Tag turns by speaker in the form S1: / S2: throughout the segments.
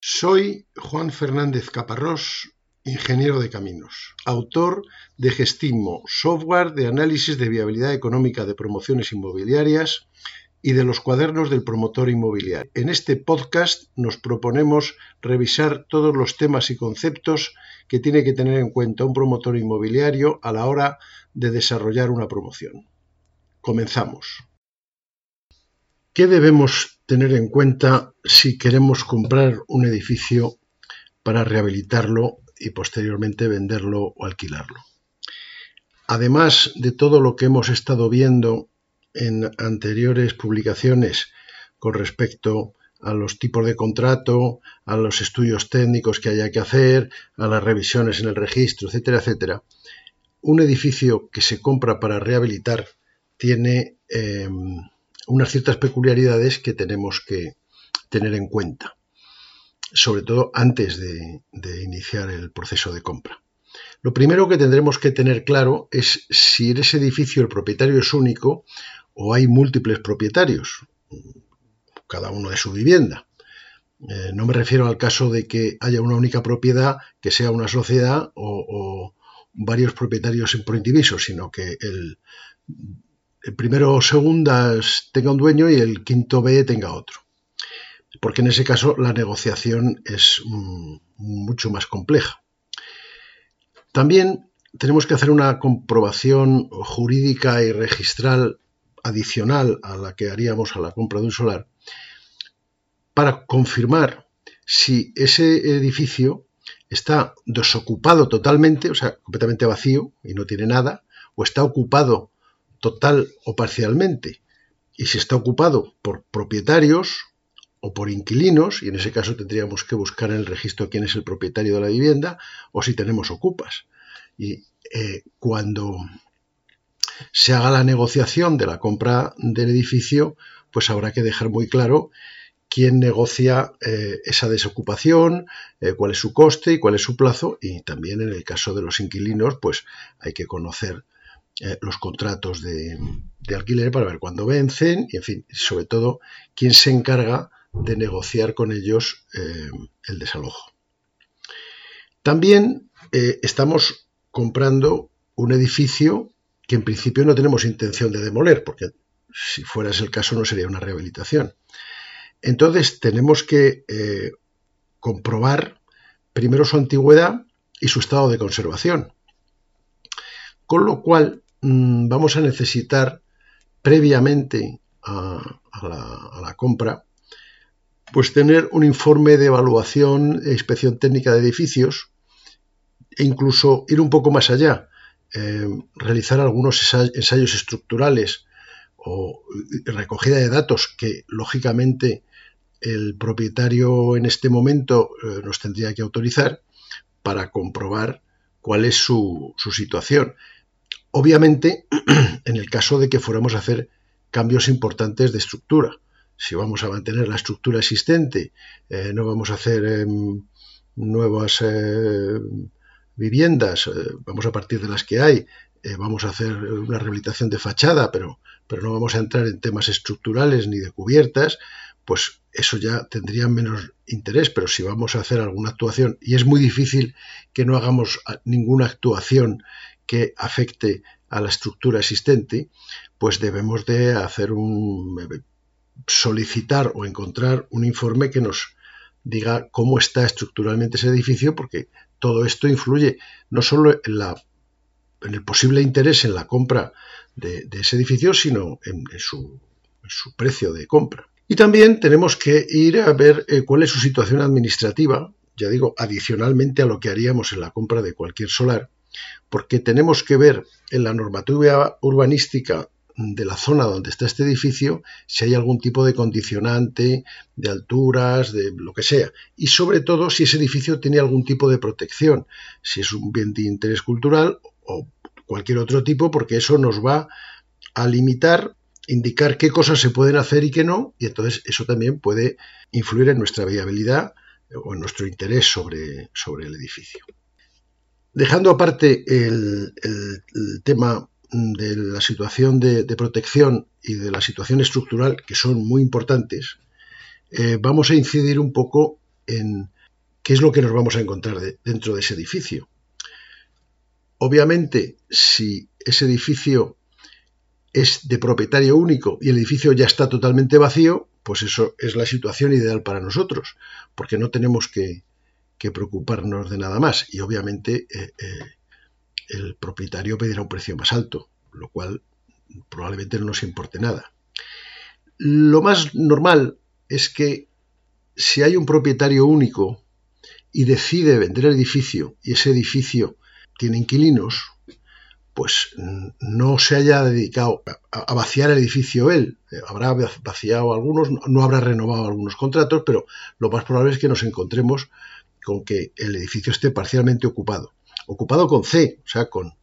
S1: Soy Juan Fernández Caparrós, ingeniero de caminos, autor de Gestimo, software de análisis de viabilidad económica de promociones inmobiliarias y de los cuadernos del promotor inmobiliario. En este podcast nos proponemos revisar todos los temas y conceptos que tiene que tener en cuenta un promotor inmobiliario a la hora de desarrollar una promoción. Comenzamos. ¿Qué debemos tener en cuenta si queremos comprar un edificio para rehabilitarlo y posteriormente venderlo o alquilarlo? Además de todo lo que hemos estado viendo en anteriores publicaciones con respecto a los tipos de contrato, a los estudios técnicos que haya que hacer, a las revisiones en el registro, etcétera, etcétera. Un edificio que se compra para rehabilitar tiene em, unas ciertas peculiaridades que tenemos que tener en cuenta, sobre todo antes de, iniciar el proceso de compra. Lo primero que tendremos que tener claro es si en ese edificio el propietario es único o hay múltiples propietarios, cada uno de su vivienda. Eh, no me refiero al caso de que haya una única propiedad, que sea una sociedad o, varios propietarios en proindiviso, sino que el, el primero o segundas tenga un dueño y el quinto B tenga otro. Porque en ese caso la negociación es mm, mucho más compleja. También tenemos que hacer una comprobación jurídica y registral adicional a la que haríamos a la compra de un solar para confirmar si ese edificio está desocupado totalmente, o sea, completamente vacío y no tiene nada, o está ocupado total o parcialmente, y si está ocupado por propietarios o por inquilinos, y en ese caso tendríamos que buscar en el registro quién es el propietario de la vivienda, o si tenemos ocupas. Y eh, cuando se haga la negociación de la compra del edificio, pues habrá que dejar muy claro quién negocia eh, esa desocupación, eh, cuál es su coste y cuál es su plazo, y también en el caso de los inquilinos, pues hay que conocer eh, los contratos de, alquiler para ver cuándo vencen y, en fin, sobre todo, quién se encarga de negociar con ellos eh, el desalojo. También eh, estamos comprando un edificio que en principio no tenemos intención de demoler, porque si fuera ese el caso no sería una rehabilitación. Entonces tenemos que comprobar primero su antigüedad y su estado de conservación. Con lo cual Mm, vamos a necesitar previamente a, la, compra, pues tener un informe de evaluación e inspección técnica de edificios e incluso ir un poco más allá, eh, realizar algunos ensayos estructurales o recogida de datos que lógicamente el propietario en este momento eh, nos tendría que autorizar para comprobar cuál es su situación. Obviamente, en el caso de que fuéramos a hacer cambios importantes de estructura, si vamos a mantener la estructura existente, eh, no vamos a hacer em, nuevas eh, viviendas, eh, vamos a partir de las que hay, vamos a hacer una rehabilitación de fachada, pero, pero no vamos a entrar en temas estructurales ni de cubiertas, pues eso ya tendría menos interés, pero si vamos a hacer alguna actuación, y es muy difícil que no hagamos ninguna actuación que afecte a la estructura existente, pues debemos de hacer un solicitar o encontrar un informe que nos diga cómo está estructuralmente ese edificio, porque todo esto influye no solo en el posible interés en la compra de, ese edificio, sino en, su, precio de compra. Y también tenemos que ir a ver eh, cuál es su situación administrativa, ya digo, adicionalmente a lo que haríamos en la compra de cualquier solar, porque tenemos que ver en la normativa urbanística de la zona donde está este edificio si hay algún tipo de condicionante de alturas, de lo que sea. Y sobre todo si ese edificio tiene algún tipo de protección, si es un bien de interés cultural o cualquier otro tipo, porque eso nos va a limitar, indicar qué cosas se pueden hacer y qué no, y entonces eso también puede influir en nuestra viabilidad o en nuestro interés sobre, sobre el edificio. Dejando aparte el, tema de la situación de, protección y de la situación estructural, que son muy importantes, eh, vamos a incidir un poco en qué es lo que nos vamos a encontrar dentro de ese edificio. Obviamente, si ese edificio es de propietario único y el edificio ya está totalmente vacío, pues eso es la situación ideal para nosotros, porque no tenemos que, preocuparnos de nada más. Y obviamente eh, eh, el propietario pedirá un precio más alto, lo cual probablemente no nos importe nada. Lo más normal es que si hay un propietario único y decide vender el edificio y ese edificio tiene inquilinos, pues no se haya dedicado a vaciar el edificio él. Habrá vaciado algunos, no habrá renovado algunos contratos, pero lo más probable es que nos encontremos con que el edificio esté parcialmente ocupado. Ocupado con C, o sea, con,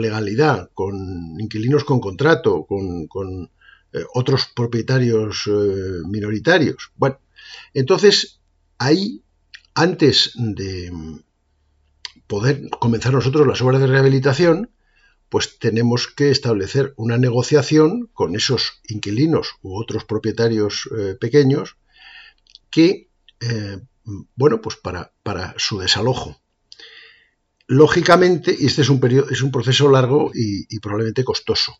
S1: legalidad, con inquilinos con contrato, con eh, otros propietarios eh, minoritarios. Bueno, entonces ahí, antes de poder comenzar nosotros las obras de rehabilitación, pues tenemos que establecer una negociación con esos inquilinos u otros propietarios eh, pequeños que, bueno, pues para, su desalojo. Lógicamente, y este es un, periodo, es un proceso largo y probablemente costoso.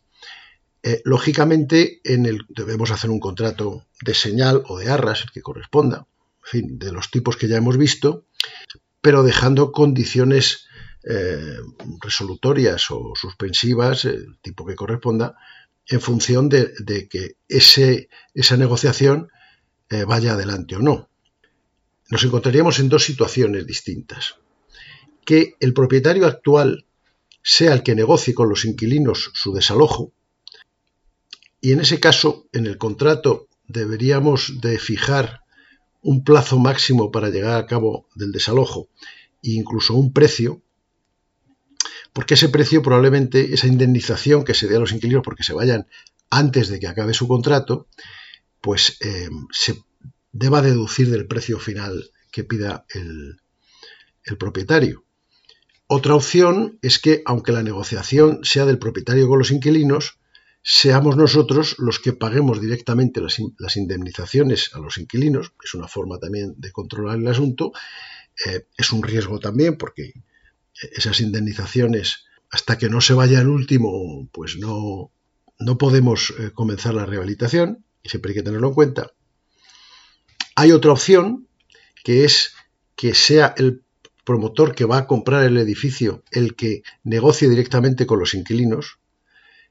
S1: Eh, lógicamente, en el, debemos hacer un contrato de señal o de arras, el que corresponda, en fin, de los tipos que ya hemos visto, pero dejando condiciones eh, resolutorias o suspensivas, el tipo que corresponda, en función de, que esa negociación eh, vaya adelante o no. Nos encontraríamos en dos situaciones distintas. Que el propietario actual sea el que negocie con los inquilinos su desalojo, y en ese caso, en el contrato deberíamos de fijar un plazo máximo para llegar a cabo del desalojo e incluso un precio, porque ese precio probablemente, esa indemnización que se dé a los inquilinos porque se vayan antes de que acabe su contrato, pues eh, se deba deducir del precio final que pida el, propietario. Otra opción es que, aunque la negociación sea del propietario con los inquilinos, seamos nosotros los que paguemos directamente las, indemnizaciones a los inquilinos, es una forma también de controlar el asunto, eh, es un riesgo también porque esas indemnizaciones, hasta que no se vaya el último, pues no, no podemos eh, comenzar la rehabilitación, y siempre hay que tenerlo en cuenta. Hay otra opción, que es que sea el promotor que va a comprar el edificio el que negocie directamente con los inquilinos,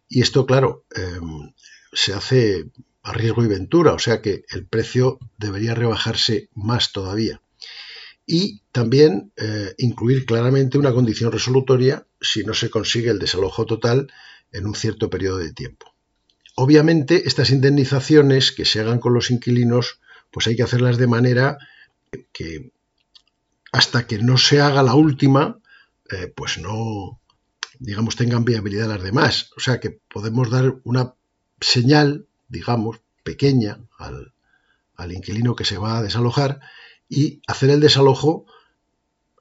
S1: y esto, claro, em, se hace a riesgo y ventura, o sea que el precio debería rebajarse más todavía. Y también eh, incluir claramente una condición resolutoria si no se consigue el desalojo total en un cierto periodo de tiempo. Obviamente, estas indemnizaciones que se hagan con los inquilinos, pues hay que hacerlas de manera que hasta que no se haga la última, eh, pues no, digamos, tengan viabilidad las demás. O sea que podemos dar una señal, digamos, pequeña al, inquilino que se va a desalojar y hacer el desalojo,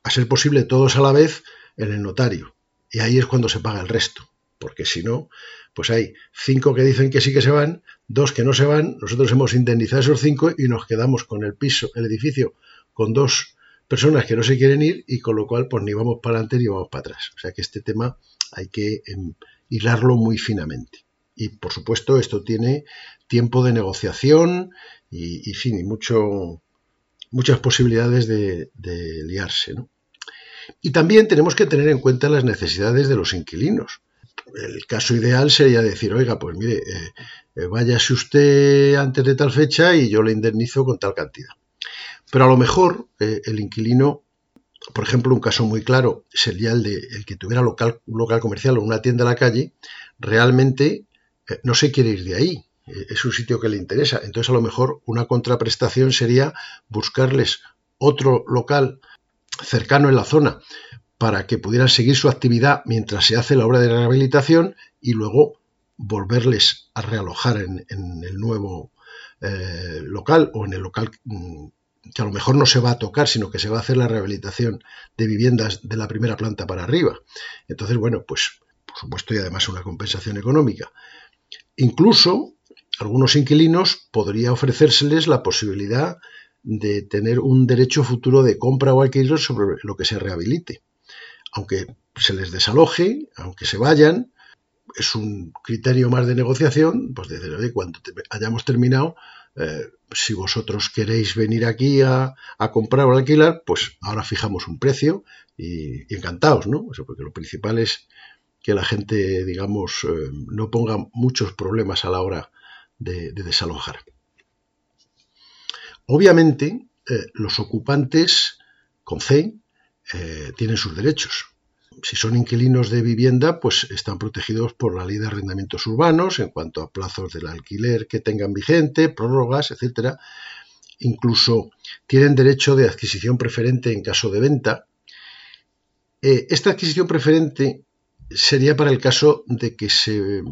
S1: a ser posible, todos a la vez en el notario. Y ahí es cuando se paga el resto. Porque si no, pues hay cinco que dicen que sí que se van, dos que no se van, nosotros hemos indemnizado esos cinco y nos quedamos con el piso, el edificio, con dos personas que no se quieren ir y con lo cual pues ni vamos para adelante ni vamos para atrás. O sea que este tema hay que em, hilarlo muy finamente. Y por supuesto esto tiene tiempo de negociación y, fin, y mucho, muchas posibilidades de, liarse. Y también tenemos que tener en cuenta las necesidades de los inquilinos. El caso ideal sería decir, oiga, pues mire, eh, eh, váyase usted antes de tal fecha y yo le indemnizo con tal cantidad. Pero a lo mejor eh, el inquilino, por ejemplo, un caso muy claro sería el de el que tuviera local, un local comercial o una tienda a la calle, realmente no se quiere ir de ahí. Es un sitio que le interesa. Entonces, a lo mejor una contraprestación sería buscarles otro local cercano en la zona para que pudieran seguir su actividad mientras se hace la obra de rehabilitación y luego volverles a realojar en, el nuevo local o en el local mm, que a lo mejor no se va a tocar, sino que se va a hacer la rehabilitación de viviendas de la primera planta para arriba. Entonces, bueno, pues por supuesto y además una compensación económica. Incluso algunos inquilinos podría ofrecérseles la posibilidad de tener un derecho futuro de compra o alquiler sobre lo que se rehabilite. Aunque se les desaloje, aunque se vayan, es un criterio más de negociación, pues de decir, cuando hayamos terminado, eh, si vosotros queréis venir aquí a, comprar o alquilar, pues ahora fijamos un precio y, encantados, ¿no? porque lo principal es que la gente, digamos, eh, no ponga muchos problemas a la hora de, desalojar. Obviamente, eh, los ocupantes con C tienen sus derechos si son inquilinos de vivienda, pues están protegidos por la ley de arrendamientos urbanos en cuanto a plazos del alquiler que tengan vigente, prórrogas, etcétera. Incluso tienen derecho de adquisición preferente en caso de venta. Eh, esta adquisición preferente sería para el caso de que se,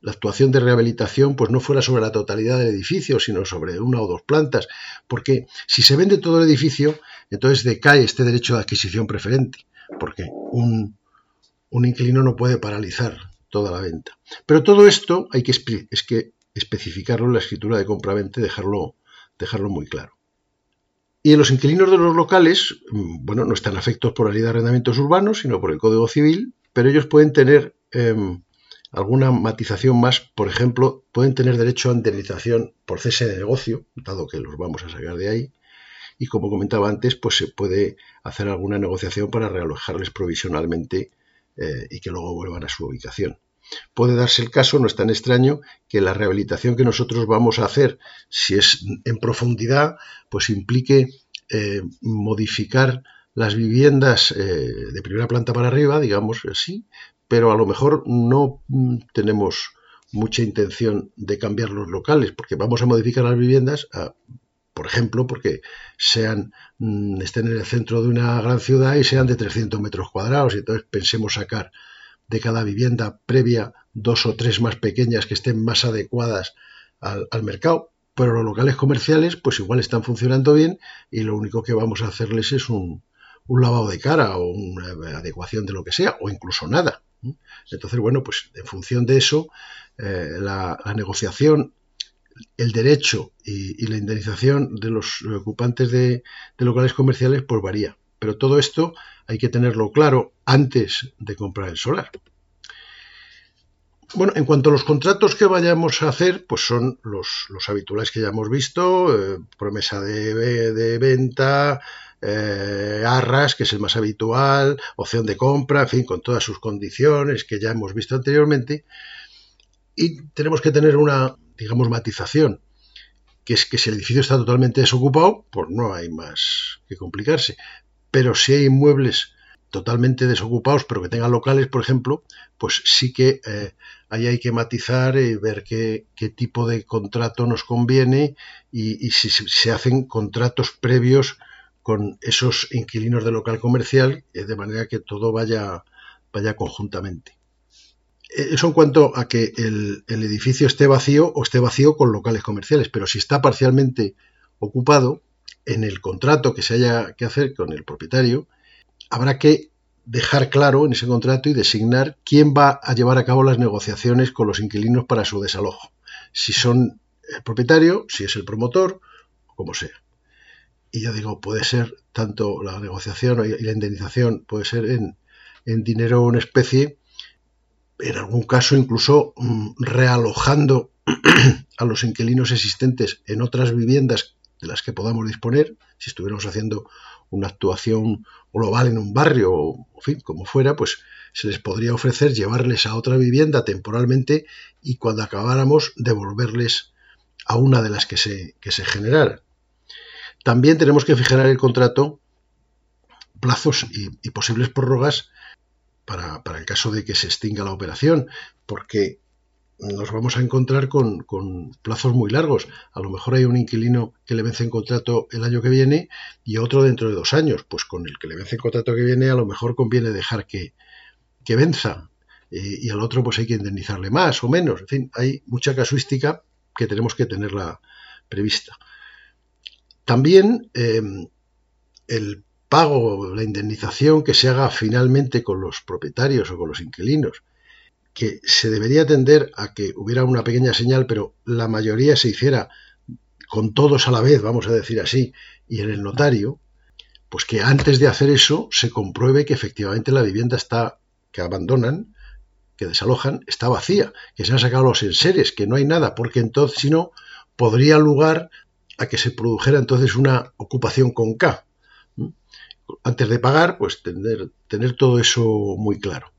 S1: la actuación de rehabilitación pues no fuera sobre la totalidad del edificio, sino sobre una o dos plantas, porque si se vende todo el edificio, entonces decae este derecho de adquisición preferente porque un, inquilino no puede paralizar toda la venta. Pero todo esto hay que, es que especificarlo en la escritura de compraventa y dejarlo, dejarlo muy claro. Y los inquilinos de los locales, bueno, no están afectos por la ley de arrendamientos urbanos, sino por el Código Civil, pero ellos pueden tener em, alguna matización más, por ejemplo, pueden tener derecho a indemnización por cese de negocio, dado que los vamos a sacar de ahí, y como comentaba antes, pues se puede hacer alguna negociación para realojarles provisionalmente eh, y que luego vuelvan a su ubicación. Puede darse el caso, no es tan extraño, que la rehabilitación que nosotros vamos a hacer, si es en profundidad, pues implique eh, modificar las viviendas eh, de primera planta para arriba, digamos así, pero a lo mejor no mm, tenemos mucha intención de cambiar los locales, porque vamos a modificar las viviendas a por ejemplo, porque sean, mm, estén en el centro de una gran ciudad y sean de 300 metros cuadrados. Y entonces pensemos sacar de cada vivienda previa dos o tres más pequeñas que estén más adecuadas al, mercado. Pero los locales comerciales, pues igual están funcionando bien y lo único que vamos a hacerles es un, lavado de cara o una adecuación de lo que sea, o incluso nada. Entonces, bueno, pues en función de eso, eh, la, negociación el derecho y, la indemnización de los ocupantes de, locales comerciales pues varía. Pero todo esto hay que tenerlo claro antes de comprar el solar. Bueno, en cuanto a los contratos que vayamos a hacer, pues son los, habituales que ya hemos visto, eh, promesa de, venta, eh, arras, que es el más habitual, opción de compra, en fin, con todas sus condiciones que ya hemos visto anteriormente. Y tenemos que tener una, digamos, matización, que es que si el edificio está totalmente desocupado, pues no hay más que complicarse. Pero si hay inmuebles totalmente desocupados, pero que tengan locales, por ejemplo, pues sí que eh, ahí hay que matizar y ver qué, tipo de contrato nos conviene y, si se hacen contratos previos con esos inquilinos de local comercial, eh, de manera que todo vaya, vaya conjuntamente. Eso en cuanto a que el, edificio esté vacío o esté vacío con locales comerciales, pero si está parcialmente ocupado, en el contrato que se haya que hacer con el propietario, habrá que dejar claro en ese contrato y designar quién va a llevar a cabo las negociaciones con los inquilinos para su desalojo. Si son el propietario, si es el promotor, como sea. Y ya digo, puede ser tanto la negociación y la indemnización, puede ser en, en dinero o en especie, en algún caso incluso mm, realojando a los inquilinos existentes en otras viviendas de las que podamos disponer, si estuviéramos haciendo una actuación global en un barrio o, fin, como fuera, pues se les podría ofrecer llevarles a otra vivienda temporalmente y cuando acabáramos devolverles a una de las que se, que se generara. También tenemos que fijar en el contrato plazos y posibles prórrogas para, el caso de que se extinga la operación, porque nos vamos a encontrar con, plazos muy largos. A lo mejor hay un inquilino que le vence en contrato el año que viene y otro dentro de dos años. Pues con el que le vence en contrato que viene a lo mejor conviene dejar que, que venza eh, y al otro pues hay que indemnizarle más o menos. En fin, hay mucha casuística que tenemos que tenerla prevista. También eh, el pago, la indemnización que se haga finalmente con los propietarios o con los inquilinos, que se debería atender a que hubiera una pequeña señal, pero la mayoría se hiciera con todos a la vez, vamos a decir así, y en el notario, pues que antes de hacer eso se compruebe que efectivamente la vivienda está, que abandonan, que desalojan, está vacía, que se han sacado los enseres, que no hay nada, porque entonces, si no, podría lugar a que se produjera entonces una ocupación con K. Antes de pagar, pues tener, tener todo eso muy claro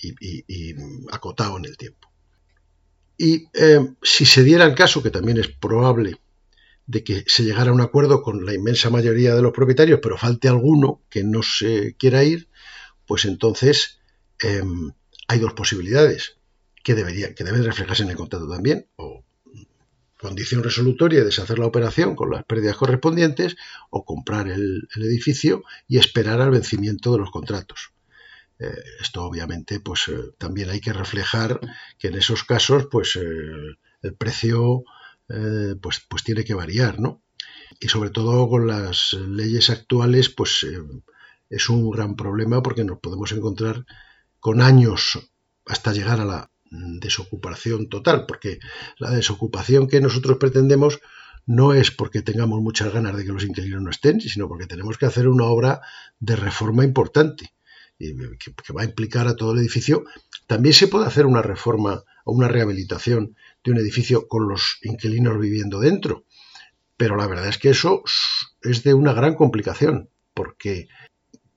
S1: y, acotado en el tiempo. Y eh, si se diera el caso, que también es probable, de que se llegara a un acuerdo con la inmensa mayoría de los propietarios, pero falte alguno que no se quiera ir, pues entonces em, hay dos posibilidades que, debería, que deben reflejarse en el contrato también, o condición resolutoria de deshacer la operación con las pérdidas correspondientes, o comprar el, edificio y esperar al vencimiento de los contratos. Eh, esto obviamente pues eh, también hay que reflejar que en esos casos pues eh, el precio pues, pues tiene que variar, ¿no? Y sobre todo con las leyes actuales pues es un gran problema porque nos podemos encontrar con años hasta llegar a la desocupación total, porque la desocupación que nosotros pretendemos no es porque tengamos muchas ganas de que los inquilinos no estén, sino porque tenemos que hacer una obra de reforma importante que, va a implicar a todo el edificio. También se puede hacer una reforma o una rehabilitación de un edificio con los inquilinos viviendo dentro, pero la verdad es que eso es de una gran complicación, porque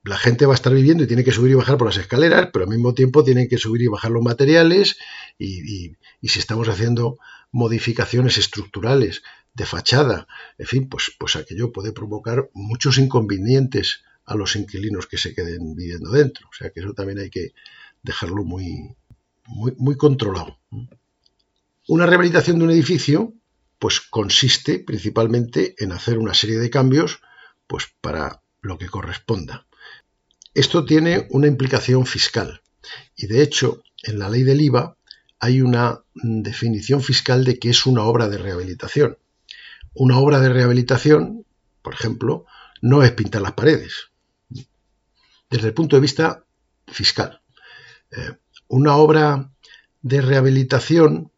S1: la gente va a estar viviendo y tiene que subir y bajar por las escaleras, pero al mismo tiempo tienen que subir y bajar los materiales y, si estamos haciendo modificaciones estructurales de fachada, en fin, pues, pues aquello puede provocar muchos inconvenientes a los inquilinos que se queden viviendo dentro. O sea que eso también hay que dejarlo muy, muy, muy controlado. Una rehabilitación de un edificio pues consiste principalmente en hacer una serie de cambios pues para lo que corresponda. Esto tiene una implicación fiscal y de hecho en la ley del IVA hay una definición fiscal de que es una obra de rehabilitación. Una obra de rehabilitación, por ejemplo, no es pintar las paredes, desde el punto de vista fiscal. Eh, una obra de rehabilitación,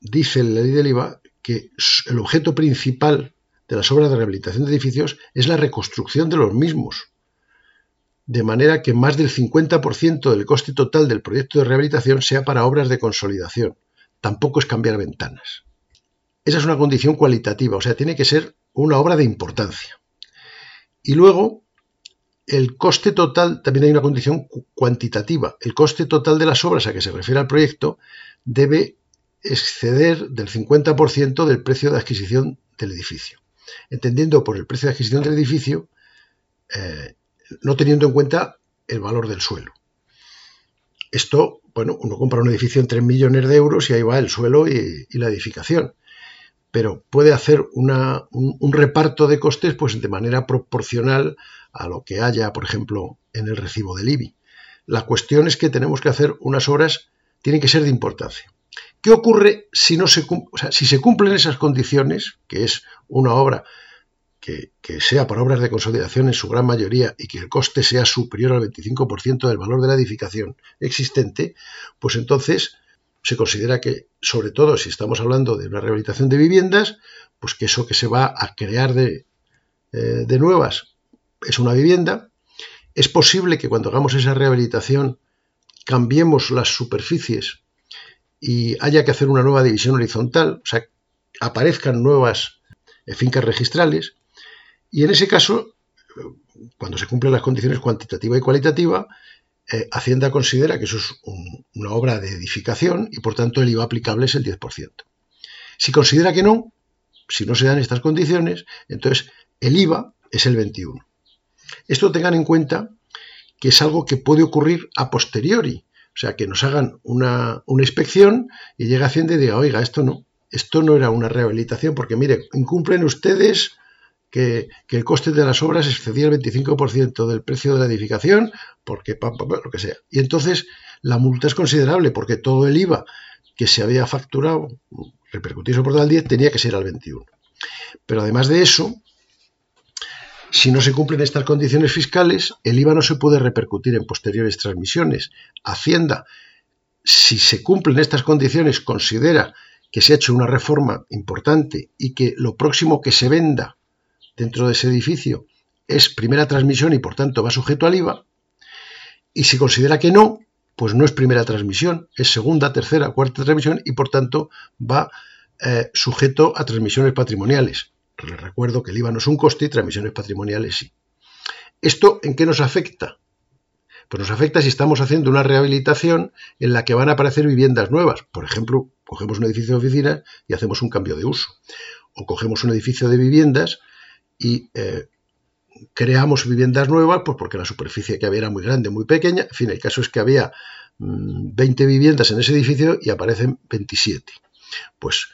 S1: dice la ley del IVA, que el objeto principal de las obras de rehabilitación de edificios es la reconstrucción de los mismos de manera que más del 50% del coste total del proyecto de rehabilitación sea para obras de consolidación. Tampoco es cambiar ventanas. Esa es una condición cualitativa, o sea, tiene que ser una obra de importancia. Y luego, el coste total, también hay una condición cuantitativa. El coste total de las obras a que se refiere al proyecto debe exceder del 50% del precio de adquisición del edificio. Entendiendo por el precio de adquisición del edificio eh, no teniendo en cuenta el valor del suelo. Esto, bueno, uno compra un edificio en 3 millones de euros y ahí va el suelo y, la edificación. Pero puede hacer un, reparto de costes pues, de manera proporcional a lo que haya, por ejemplo, en el recibo del IBI. La cuestión es que tenemos que hacer unas obras, tienen que ser de importancia. ¿Qué ocurre si, no se, si se cumplen esas condiciones, que es una obra que, sea para obras de consolidación en su gran mayoría y que el coste sea superior al 25% del valor de la edificación existente, pues entonces se considera que, sobre todo si estamos hablando de una rehabilitación de viviendas, pues que eso que se va a crear de, eh, de nuevas es una vivienda. Es posible que cuando hagamos esa rehabilitación cambiemos las superficies y haya que hacer una nueva división horizontal, o sea, aparezcan nuevas fincas registrales y en ese caso, cuando se cumplen las condiciones cuantitativa y cualitativa, eh, Hacienda considera que eso es una obra de edificación y por tanto el IVA aplicable es el 10%. Si considera que no, si no se dan estas condiciones, entonces el IVA es el 21%. Esto tengan en cuenta que es algo que puede ocurrir a posteriori, o sea, que nos hagan una, una inspección y llega Hacienda y diga, oiga, esto no, esto no era una rehabilitación, porque mire, incumplen ustedes que, el coste de las obras excedía el 25% del precio de la edificación, porque lo que sea. Y entonces la multa es considerable, porque todo el IVA que se había facturado, repercutido por el 10, tenía que ser al 21. Pero además de eso, si no se cumplen estas condiciones fiscales, el IVA no se puede repercutir en posteriores transmisiones. Hacienda, si se cumplen estas condiciones, considera que se ha hecho una reforma importante y que lo próximo que se venda dentro de ese edificio es primera transmisión y por tanto va sujeto al IVA, y si considera que no, pues no es primera transmisión, es segunda, tercera, cuarta transmisión y por tanto va eh, sujeto a transmisiones patrimoniales. Les recuerdo que el IVA no es un coste y transmisiones patrimoniales sí. ¿Esto en qué nos afecta? Pues nos afecta si estamos haciendo una rehabilitación en la que van a aparecer viviendas nuevas. Por ejemplo, cogemos un edificio de oficinas y hacemos un cambio de uso. O cogemos un edificio de viviendas y eh, creamos viviendas nuevas, pues porque la superficie que había era muy grande, muy pequeña. En fin, el caso es que había 20 mm, viviendas en ese edificio y aparecen 27. Pues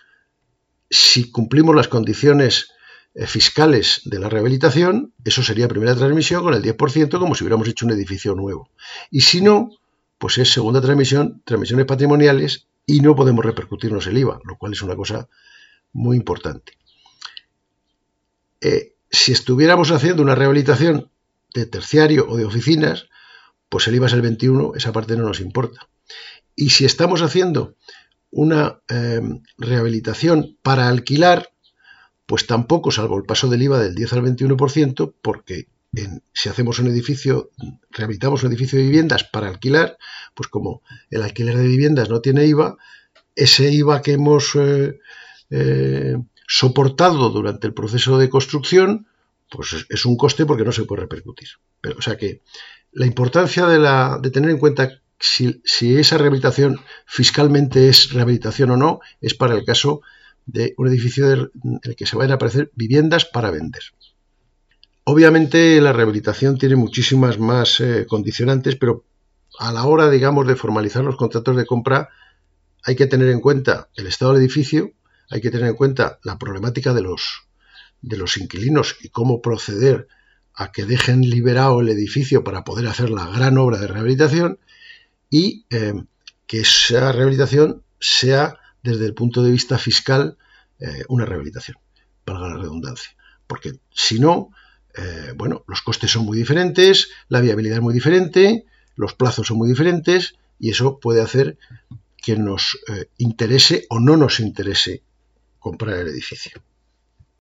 S1: si cumplimos las condiciones eh, fiscales de la rehabilitación, eso sería primera transmisión con el 10%, como si hubiéramos hecho un edificio nuevo. Y si no, pues es segunda transmisión, transmisiones patrimoniales y no podemos repercutirnos el IVA, lo cual es una cosa muy importante. Eh, si estuviéramos haciendo una rehabilitación de terciario o de oficinas, pues el IVA es el 21, esa parte no nos importa. Y si estamos haciendo una eh, rehabilitación para alquilar, pues tampoco, salvo el paso del IVA del 10 al 21%, porque si hacemos un edificio, rehabilitamos un edificio de viviendas para alquilar, pues como el alquiler de viviendas no tiene IVA, ese IVA que hemos eh, eh, soportado durante el proceso de construcción, pues es un coste porque no se puede repercutir. Pero, o sea que la importancia de, tener en cuenta si, si, esa rehabilitación fiscalmente es rehabilitación o no, es para el caso de un edificio en el que se vayan a aparecer viviendas para vender. Obviamente la rehabilitación tiene muchísimas más eh, condicionantes, pero a la hora, digamos, de formalizar los contratos de compra hay que tener en cuenta el estado del edificio, hay que tener en cuenta la problemática de los, de los inquilinos y cómo proceder a que dejen liberado el edificio para poder hacer la gran obra de rehabilitación y eh, que esa rehabilitación sea desde el punto de vista fiscal eh, una rehabilitación, valga la redundancia. Porque si no, eh, bueno, los costes son muy diferentes, la viabilidad es muy diferente, los plazos son muy diferentes y eso puede hacer que nos interese o no nos interese comprar el edificio.